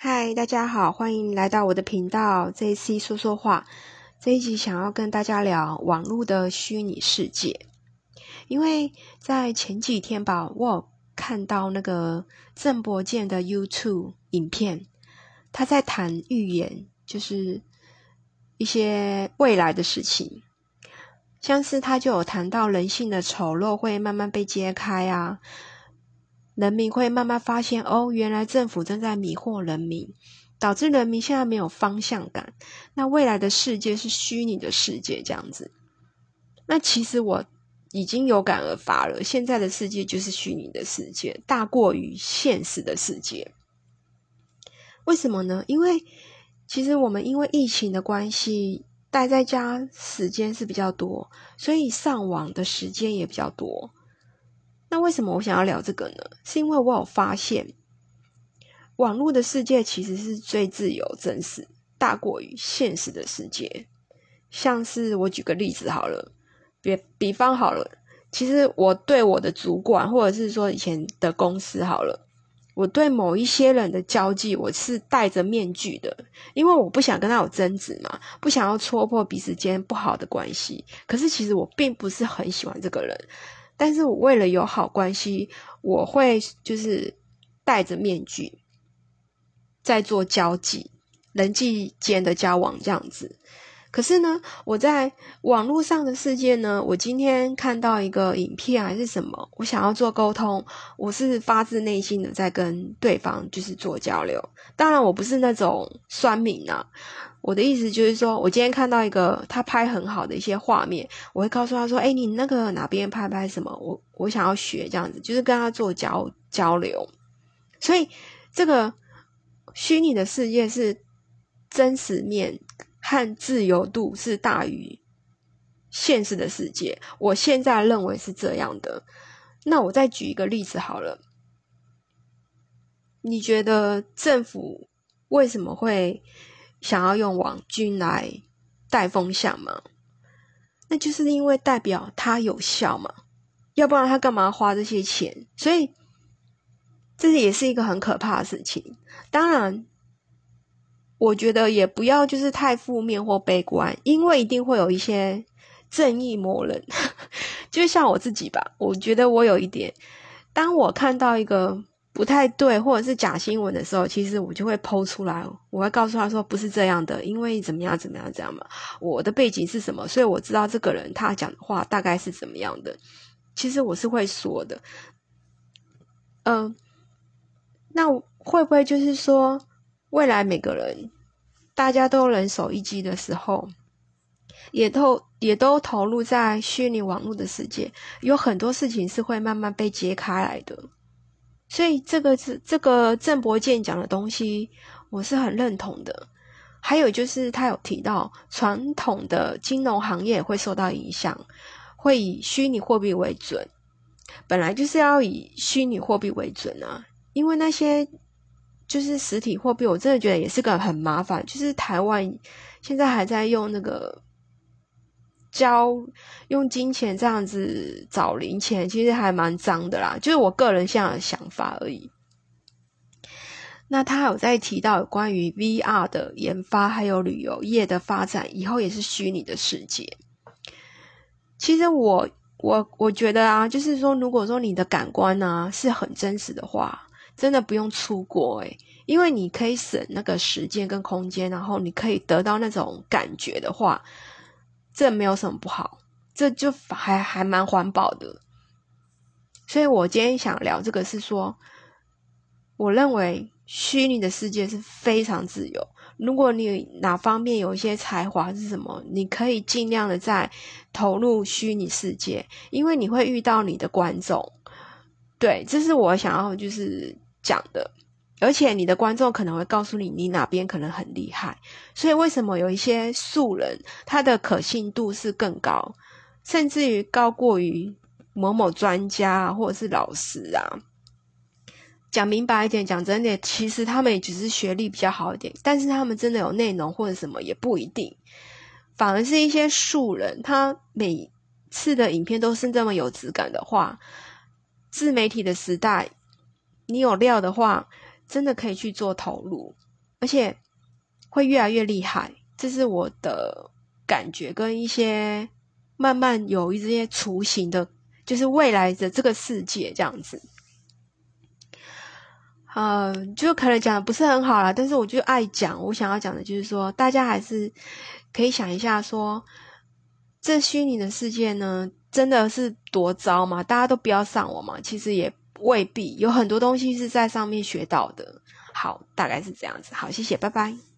嗨，大家好，欢迎来到我的频道。这一期说说话，这一集想要跟大家聊网络的虚拟世界。因为在前几天吧，我有看到那个郑伯健的 YouTube 影片，他在谈预言，就是一些未来的事情，像是他就有谈到人性的丑陋会慢慢被揭开啊。人民会慢慢发现，哦，原来政府正在迷惑人民，导致人民现在没有方向感。那未来的世界是虚拟的世界，这样子。那其实我已经有感而发了，现在的世界就是虚拟的世界，大过于现实的世界。为什么呢？因为其实我们因为疫情的关系，待在家时间是比较多，所以上网的时间也比较多。那为什么我想要聊这个呢？是因为我有发现，网络的世界其实是最自由、真实，大过于现实的世界。像是我举个例子好了，比比方好了，其实我对我的主管，或者是说以前的公司好了，我对某一些人的交际，我是戴着面具的，因为我不想跟他有争执嘛，不想要戳破彼此间不好的关系。可是其实我并不是很喜欢这个人。但是我为了有好关系，我会就是戴着面具在做交际、人际间的交往这样子。可是呢，我在网络上的世界呢，我今天看到一个影片还是什么，我想要做沟通，我是发自内心的在跟对方就是做交流。当然，我不是那种酸民啊。我的意思就是说，我今天看到一个他拍很好的一些画面，我会告诉他说：“哎，你那个哪边拍拍什么？我我想要学这样子，就是跟他做交交流。所以这个虚拟的世界是真实面和自由度是大于现实的世界。我现在认为是这样的。那我再举一个例子好了，你觉得政府为什么会？想要用网军来带风向吗？那就是因为代表它有效嘛，要不然他干嘛花这些钱？所以这也是一个很可怕的事情。当然，我觉得也不要就是太负面或悲观，因为一定会有一些正义魔人，就像我自己吧。我觉得我有一点，当我看到一个。不太对，或者是假新闻的时候，其实我就会剖出来，我会告诉他说不是这样的，因为怎么样怎么样这样嘛，我的背景是什么，所以我知道这个人他讲的话大概是怎么样的。其实我是会说的，嗯，那会不会就是说，未来每个人大家都人手一机的时候，也都也都投入在虚拟网络的世界，有很多事情是会慢慢被揭开来的。所以这个是这个郑伯健讲的东西，我是很认同的。还有就是他有提到，传统的金融行业会受到影响，会以虚拟货币为准。本来就是要以虚拟货币为准啊，因为那些就是实体货币，我真的觉得也是个很麻烦。就是台湾现在还在用那个。交用金钱这样子找零钱，其实还蛮脏的啦。就是我个人现在的想法而已。那他有在提到关于 VR 的研发，还有旅游业的发展，以后也是虚拟的世界。其实我我我觉得啊，就是说，如果说你的感官呢是很真实的话，真的不用出国诶，因为你可以省那个时间跟空间，然后你可以得到那种感觉的话。这没有什么不好，这就还还蛮环保的。所以我今天想聊这个是说，我认为虚拟的世界是非常自由。如果你哪方面有一些才华是什么，你可以尽量的在投入虚拟世界，因为你会遇到你的观众。对，这是我想要就是讲的。而且你的观众可能会告诉你，你哪边可能很厉害，所以为什么有一些素人，他的可信度是更高，甚至于高过于某某专家或者是老师啊？讲明白一点，讲真点，其实他们也只是学历比较好一点，但是他们真的有内容或者什么也不一定，反而是一些素人，他每次的影片都是这么有质感的话，自媒体的时代，你有料的话。真的可以去做投入，而且会越来越厉害。这是我的感觉，跟一些慢慢有一些雏形的，就是未来的这个世界这样子。呃，就可能讲的不是很好啦，但是我就爱讲。我想要讲的就是说，大家还是可以想一下，说这虚拟的世界呢，真的是多糟嘛？大家都不要上网嘛？其实也未必，有很多东西是在上面学到的。好，大概是这样子。好，谢谢，拜拜。